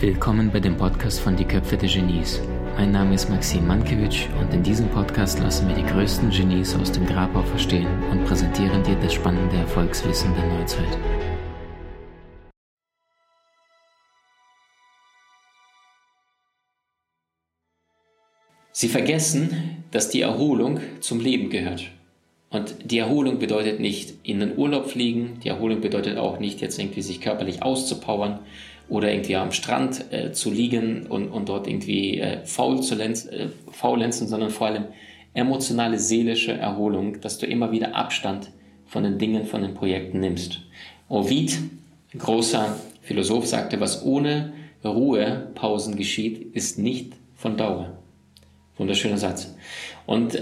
Willkommen bei dem Podcast von Die Köpfe der Genies. Mein Name ist Maxim Mankewitsch und in diesem Podcast lassen wir die größten Genies aus dem Grabau verstehen und präsentieren dir das spannende Erfolgswissen der Neuzeit. Sie vergessen, dass die Erholung zum Leben gehört. Und die Erholung bedeutet nicht in den Urlaub fliegen, die Erholung bedeutet auch nicht jetzt irgendwie sich körperlich auszupowern oder irgendwie am Strand äh, zu liegen und, und dort irgendwie äh, faul zu lenz, äh, faulenzen, sondern vor allem emotionale, seelische Erholung, dass du immer wieder Abstand von den Dingen, von den Projekten nimmst. Ovid, großer Philosoph, sagte, was ohne Ruhepausen geschieht, ist nicht von Dauer. Wunderschöner Satz. Und